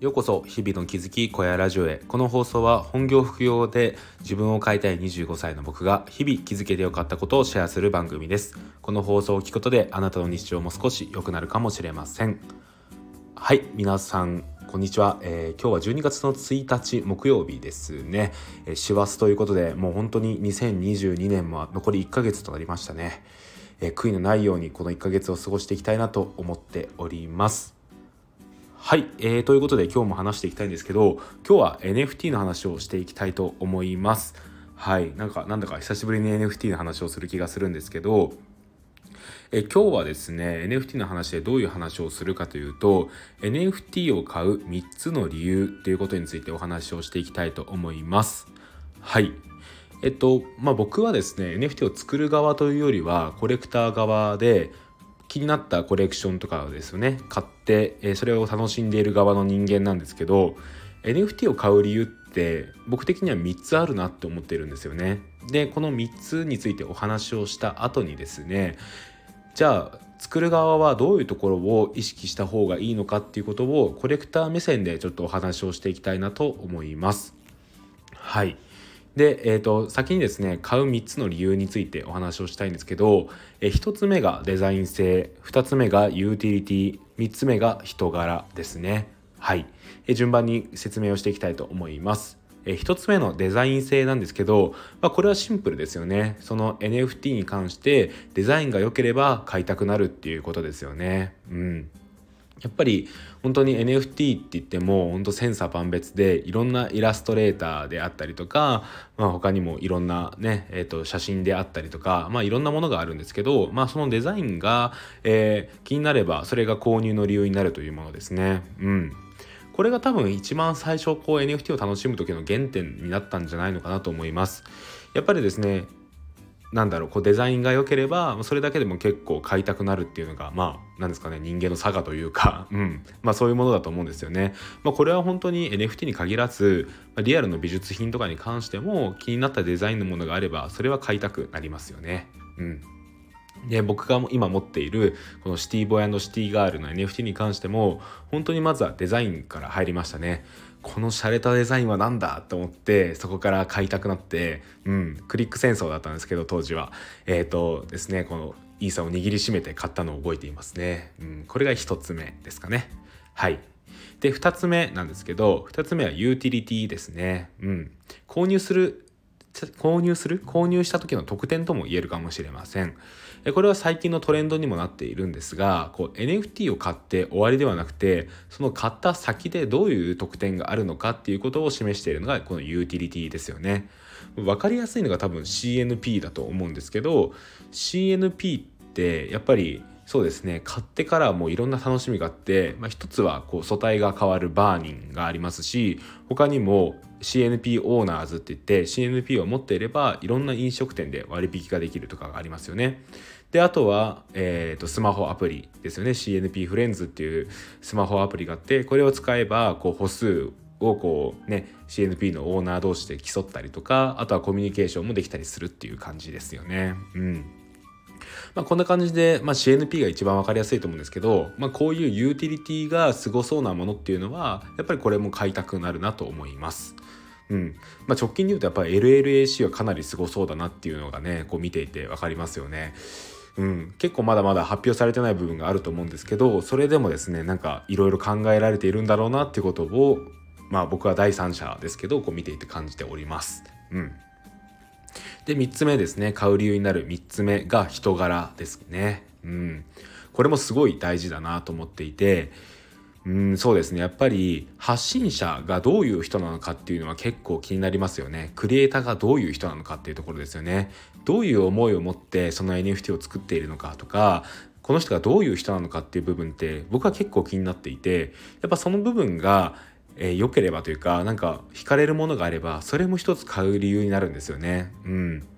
ようこそ日々の気づき小屋ラジオへ。この放送は本業副業で自分を変えたい25歳の僕が日々気づけてよかったことをシェアする番組です。この放送を聞くことであなたの日常も少し良くなるかもしれません。はい皆さんこんにちは、えー、今日は12月の1日木曜日ですね。師走、えー、ということでもう本当に2022年も残り1ヶ月となりましたね、えー、悔いのないようにこの1ヶ月を過ごしていきたいなと思っております。はい、えー、ということで今日も話していきたいんですけど今日は NFT の話をしていきたいと思います。はいなんかなんだか久しぶりに NFT の話をする気がするんですけどえ今日はですね NFT の話でどういう話をするかというと NFT を買う3つの理由ということについてお話をしていきたいと思います。はいえっとまあ僕はですね NFT を作る側というよりはコレクター側で気になったコレクションとかをですね買って、それを楽しんでいる側の人間なんですけど NFT を買う理由って僕的には3つあるなって思ってるんですよね。でこの3つについてお話をした後にですねじゃあ作る側はどういうところを意識した方がいいのかっていうことをコレクター目線でちょっとお話をしていきたいなと思います。はい。で、えーと、先にですね買う3つの理由についてお話をしたいんですけど、えー、1つ目がデザイン性2つ目がユーティリティ3つ目が人柄ですね。はい、えー、順番に説明をしていきたいと思います。え1つ目のデザイン性なんですけど、まあ、これはシンプルですよね。その NFT に関してデザインが良ければ買いたくなるっていうことですよね。うん。やっぱり本当に NFT って言っても本当千差万別でいろんなイラストレーターであったりとか、まあ、他にもいろんなね、えー、と写真であったりとか、まあ、いろんなものがあるんですけど、まあ、そのデザインが、えー、気になればそれが購入の理由になるというものですね。うんこれが多分一番最初こう NFT を楽しむ時の原点になったんじゃないのかなと思います。やっぱりですねなんだろうこうデザインが良ければそれだけでも結構買いたくなるっていうのがまあなんですかね人間の差がというか、うん、まあそういうものだと思うんですよね。まあ、これは本当に NFT に限らず、まあ、リアルの美術品とかに関しても気になったデザインのものがあればそれは買いたくなりますよね。うんで僕が今持っているこのシティボーイシティガールの NFT に関しても本当にまずはデザインから入りましたね。この洒落たデザインは何だと思ってそこから買いたくなってうんクリック戦争だったんですけど当時は。えっ、ー、とですねこのイーサを握りしめて買ったのを覚えていますね、うん、これが1つ目ですかね。はい。で2つ目なんですけど2つ目はユーティリティですね。うん。購入する購入する？購入した時の特典とも言えるかもしれません。これは最近のトレンドにもなっているんですがこう NFT を買って終わりではなくてその買った先でどういう特典があるのかっていうことを示しているのがこのユーティリティですよね。分かりやすいのが多分 CNP だと思うんですけど CNP ってやっぱりそうですね買ってからもいろんな楽しみがあって、まあ、一つはこう素体が変わるバーニンがありますし他にも CNP オーナーズって言って CNP を持っていればいろんな飲食店で割引ができるとかがありますよね。であとは、えーと、スマホアプリですよね CNP フレンズっていうスマホアプリがあってこれを使えばこう歩数をこうね CNP のオーナー同士で競ったりとかあとはコミュニケーションもできたりするっていう感じですよね。うんまあ、こんな感じで、まあ、CNP が一番分かりやすいと思うんですけど、まあ、こういうユーティリティがすごそうなものっていうのはやっぱりこれも買いたくなるなと思います。うんまあ、直近で言うとやっぱり LLAC はかなりすごそうだなっていうのがねこう見ていて分かりますよね。うん、結構まだまだ発表されてない部分があると思うんですけどそれでもですねなんかいろいろ考えられているんだろうなっていうことをまあ僕は第三者ですけどこう見ていて感じております。うんで3つ目ですね。買う理由になる3つ目が人柄ですね。うん、これもすごい大事だなと思っていてうんそうですね。やっぱり発信者がどういう人なのかっていうのは結構気になりますよね。クリエイターがどういう人なのかっていうところですよね。どういう思いを持ってその NFT を作っているのかとかこの人がどういう人なのかっていう部分って僕は結構気になっていてやっぱその部分がえー、良ければというかなんか惹かれるものがあればそれも一つ買う理由になるんですよね。うん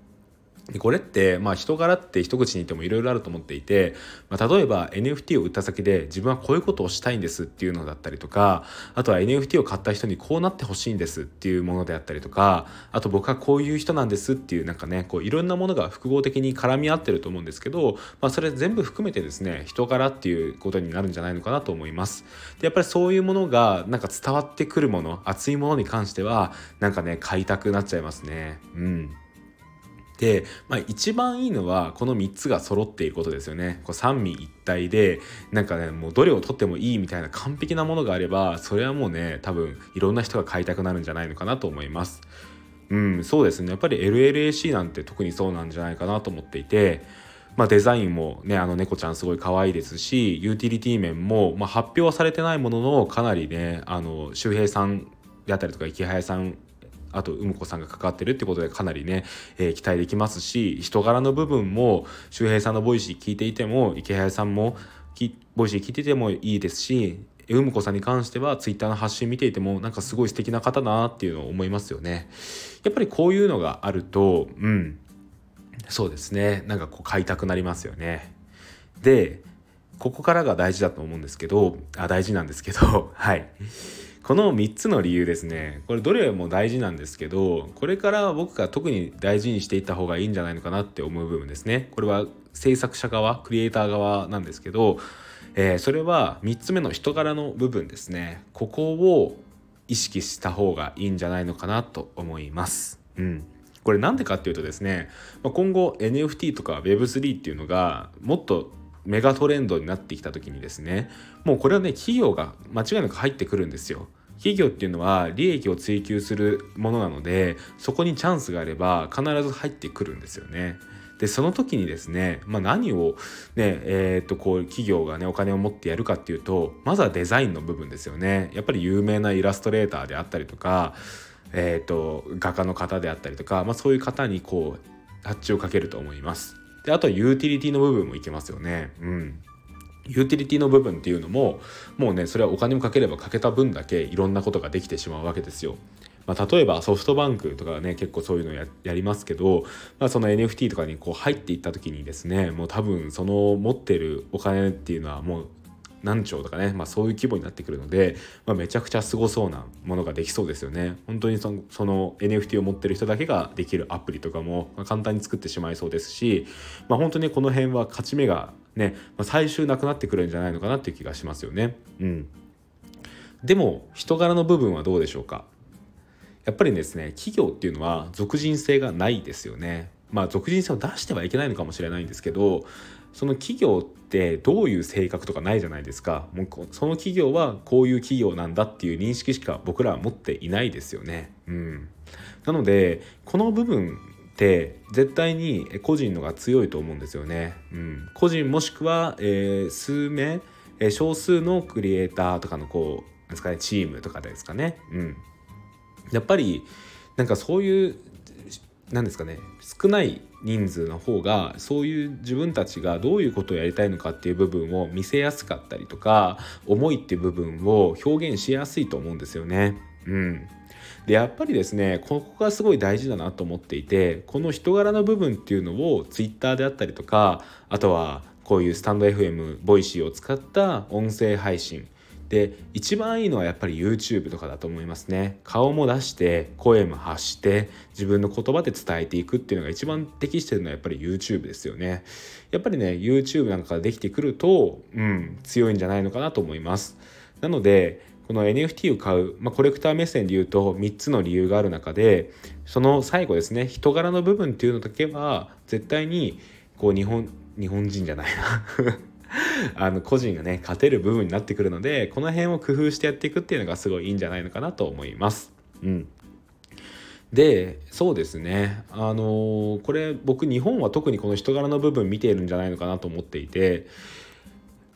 でこれって、まあ、人柄って一口に言ってもいろいろあると思っていて、まあ、例えば NFT を売った先で自分はこういうことをしたいんですっていうのだったりとかあとは NFT を買った人にこうなってほしいんですっていうものであったりとかあと僕はこういう人なんですっていうなんかねこういろんなものが複合的に絡み合ってると思うんですけど、まあ、それ全部含めてですね人柄っていうことになるんじゃないのかなと思います。でやっぱりそういうものがなんか伝わってくるもの熱いものに関してはなんかね買いたくなっちゃいますね。うんで、まあ、一番いいのはこの3つが揃っていることですよね。こう三位一体でなんかねもうどれを取ってもいいみたいな完璧なものがあればそれはもうね多分いろんな人が買いたくなるんじゃないのかなと思います。うん、そうですねやっぱり LLAC なんて特にそうなんじゃないかなと思っていて。まあ、デザインもねあの猫ちゃんすごい可愛いですしユーティリティ面も、まあ、発表はされてないもののかなりねあの周平さんであったりとか池早さんあと梅子さんが関わってるってことでかなりね、えー、期待できますし人柄の部分も周平さんの Voicy聞いていても池早さんも Voicy聞いててもいいですし梅子さんに関してはツイッターの発信見ていてもなんかすごい素敵な方だなっていうのを思いますよね。やっぱりこういうのがあるとうんそうですねなんかこう買いたくなりますよね。でここからが大事だと思うんですけどあ大事なんですけど はいこの3つの理由ですね。これどれも大事なんですけどこれから僕が特に大事にしていった方がいいんじゃないのかなって思う部分ですね。これは制作者側クリエイター側なんですけど、えー、それは3つ目の人柄の部分ですね。ここを意識した方がいいんじゃないのかなと思います。うん。これなんでかっていうとですね今後 NFT とか Web3 っていうのがもっとメガトレンドになってきた時にですねもうこれはね企業が間違いなく入ってくるんですよ。企業っていうのは利益を追求するものなのでそこにチャンスがあれば必ず入ってくるんですよね。でその時にですね、まあ、何をねえー、っとこう企業がねお金を持ってやるかっていうとまずはデザインの部分ですよね。やっぱり有名なイラストレーターであったりとか、えー、っと画家の方であったりとか、まあ、そういう方にこうタッチをかけると思います。であとはユーティリティの部分もいけますよねうんユーティリティの部分っていうのももうねそれはお金をかければかけた分だけいろんなことができてしまうわけですよ。まあ、例えばソフトバンクとかね結構そういうのややりますけど、まあ、その NFT とかにこう入っていった時にですねもう多分その持ってるお金っていうのはもう何兆とかね、まあ、そういう規模になってくるので、まあ、めちゃくちゃすごそうなものができそうですよね。本当にそのその NFT を持ってる人だけができるアプリとかも簡単に作ってしまいそうですし、まあ、本当にこの辺は勝ち目がね、まあ、最終なくなってくるんじゃないのかなっていう気がしますよね。うん、でも人柄の部分はどうでしょうかやっぱりですね企業っていうのは属人性がないですよね。まあ属人性を出してはいけないのかもしれないんですけどその企業ってどういう性格とかないじゃないですかもうその企業はこういう企業なんだっていう認識しか僕らは持っていないですよね。うん、なのでこの部分って絶対に個人のが強いと思うんですよね。うん、個人もしくは、えー、数名、えー、少数のクリエイターとかのこうですかねチームとかですかね。うん、やっぱりなんかそういう何ですかね少ない人数の方がそういう自分たちがどういうことをやりたいのかっていう部分を見せやすかったりとか思いっていう部分を表現しやすいと思うんですよね。うん、でやっぱりですねここがすごい大事だなと思っていてこの人柄の部分っていうのを Twitter であったりとかあとはこういうスタンド FM ボイシーを使った音声配信で一番いいのはやっぱり YouTube とかだと思いますね。顔も出して声も発して自分の言葉で伝えていくっていうのが一番適してるのはやっぱり YouTube ですよね。やっぱりね YouTube なんかができてくるとうん強いんじゃないのかなと思います。なのでこの NFT を買う、まあ、コレクター目線で言うと3つの理由がある中でその最後ですね人柄の部分っていうのだけは絶対にこう日本日本人じゃないな。あの個人がね勝てる部分になってくるのでこの辺を工夫してやっていくっていうのがすごいいいんじゃないのかなと思います。うん。でそうですね。あのー、これ僕日本は特にこの人柄の部分見ているんじゃないのかなと思っていて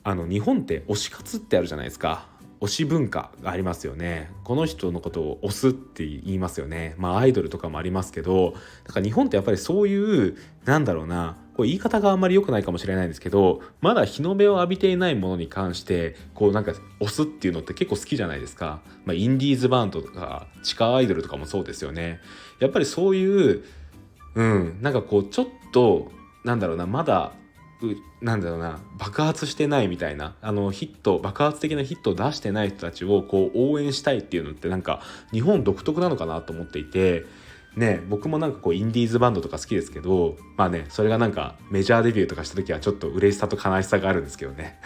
あの日本って推し活ってあるじゃないですか。推し文化がありますよね。この人のことを推すって言いますよね。まあアイドルとかもありますけどだから日本ってやっぱりそういうなんだろうなこう言い方があんまり良くないかもしれないんですけどまだ日の目を浴びていないものに関してこうなんか押すっていうのって結構好きじゃないですか、まあ、インディーズバンドとか地下アイドルとかもそうですよね。やっぱりそういううんなんかこうちょっとなんだろうなまだなんだろうな爆発してないみたいなあのヒット爆発的なヒットを出してない人たちをこう応援したいっていうのってなんか日本独特なのかなと思っていてね僕もなんかこうインディーズバンドとか好きですけどまあねそれがなんかメジャーデビューとかした時はちょっと嬉しさと悲しさがあるんですけどね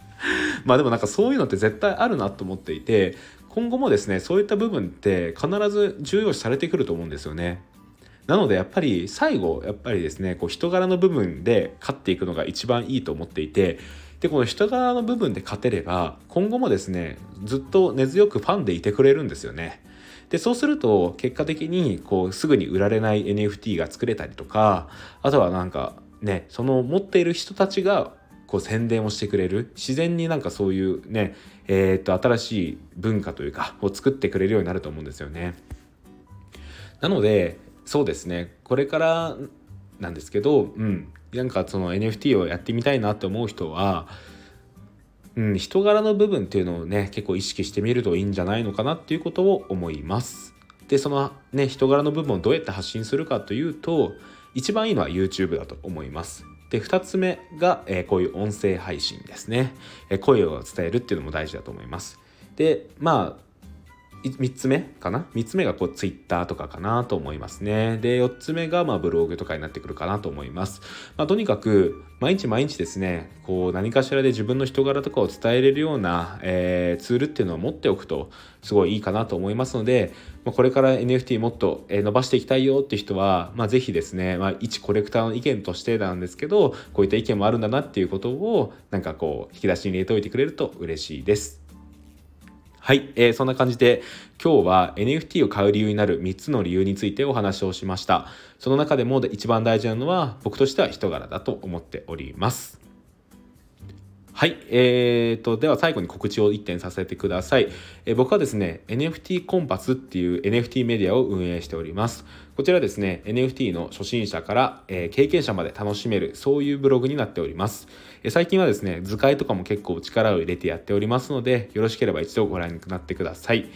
まあでもなんかそういうのって絶対あるなと思っていて今後もですねそういった部分って必ず重要視されてくると思うんですよね。なのでやっぱり最後やっぱりですねこう人柄の部分で勝っていくのが一番いいと思っていてでこの人柄の部分で勝てれば今後もですねずっと根強くファンでいてくれるんですよね。でそうすると結果的にこうすぐに売られない NFT が作れたりとかあとはなんかねその持っている人たちがこう宣伝をしてくれる自然になんかそういうねえー、っと新しい文化というかを作ってくれるようになると思うんですよね。なのでそうですねこれからなんですけど、うん、なんかその NFT をやってみたいなって思う人は、うん、人柄の部分っていうのをね結構意識してみるといいんじゃないのかなっていうことを思います。でそのね人柄の部分をどうやって発信するかというと一番いいのは YouTube だと思います。で2つ目が、えー、こういう音声配信ですね、えー、声を伝えるっていうのも大事だと思います。でまあ3つ目かな？3つ目がこう Twitter とかかなと思いますね。で4つ目がまあブログとかになってくるかなと思います、まあ、とにかく毎日毎日ですねこう何かしらで自分の人柄とかを伝えれるような、えー、ツールっていうのを持っておくとすごいいいかなと思いますので、まあ、これから NFT もっと伸ばしていきたいよって人は、まあ、ぜひですね、まあ、一コレクターの意見としてなんですけどこういった意見もあるんだなっていうことをなんかこう引き出しに入れておいてくれると嬉しいです。はい、えー、そんな感じで今日は NFT を買う理由になる3つの理由についてお話をしました。その中でも一番大事なのは僕としては人柄だと思っております。はい、えーと、では最後に告知を1点させてください。えー、僕はですね、NFT コンパスっていう NFT メディアを運営しております。こちらですね、NFT の初心者から、えー、経験者まで楽しめる、そういうブログになっております。えー、最近はですね、図解とかも結構力を入れてやっておりますので、よろしければ一度ご覧になってください。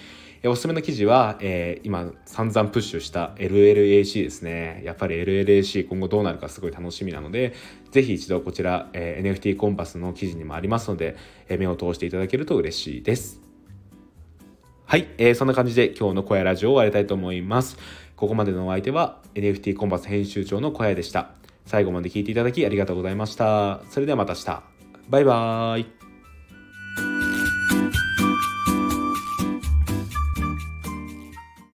おすすめの記事は、えー、今散々プッシュした LLAC ですね。やっぱり LLAC 今後どうなるかすごい楽しみなので、ぜひ一度こちら、えー、NFT コンパスの記事にもありますので、えー、目を通していただけると嬉しいです。はい、えー、そんな感じで今日の小屋ラジオを終わりたいと思います。ここまでのお相手は NFT コンパス編集長の小屋でした。最後まで聞いていただきありがとうございました。それではまた明日。バイバーイ。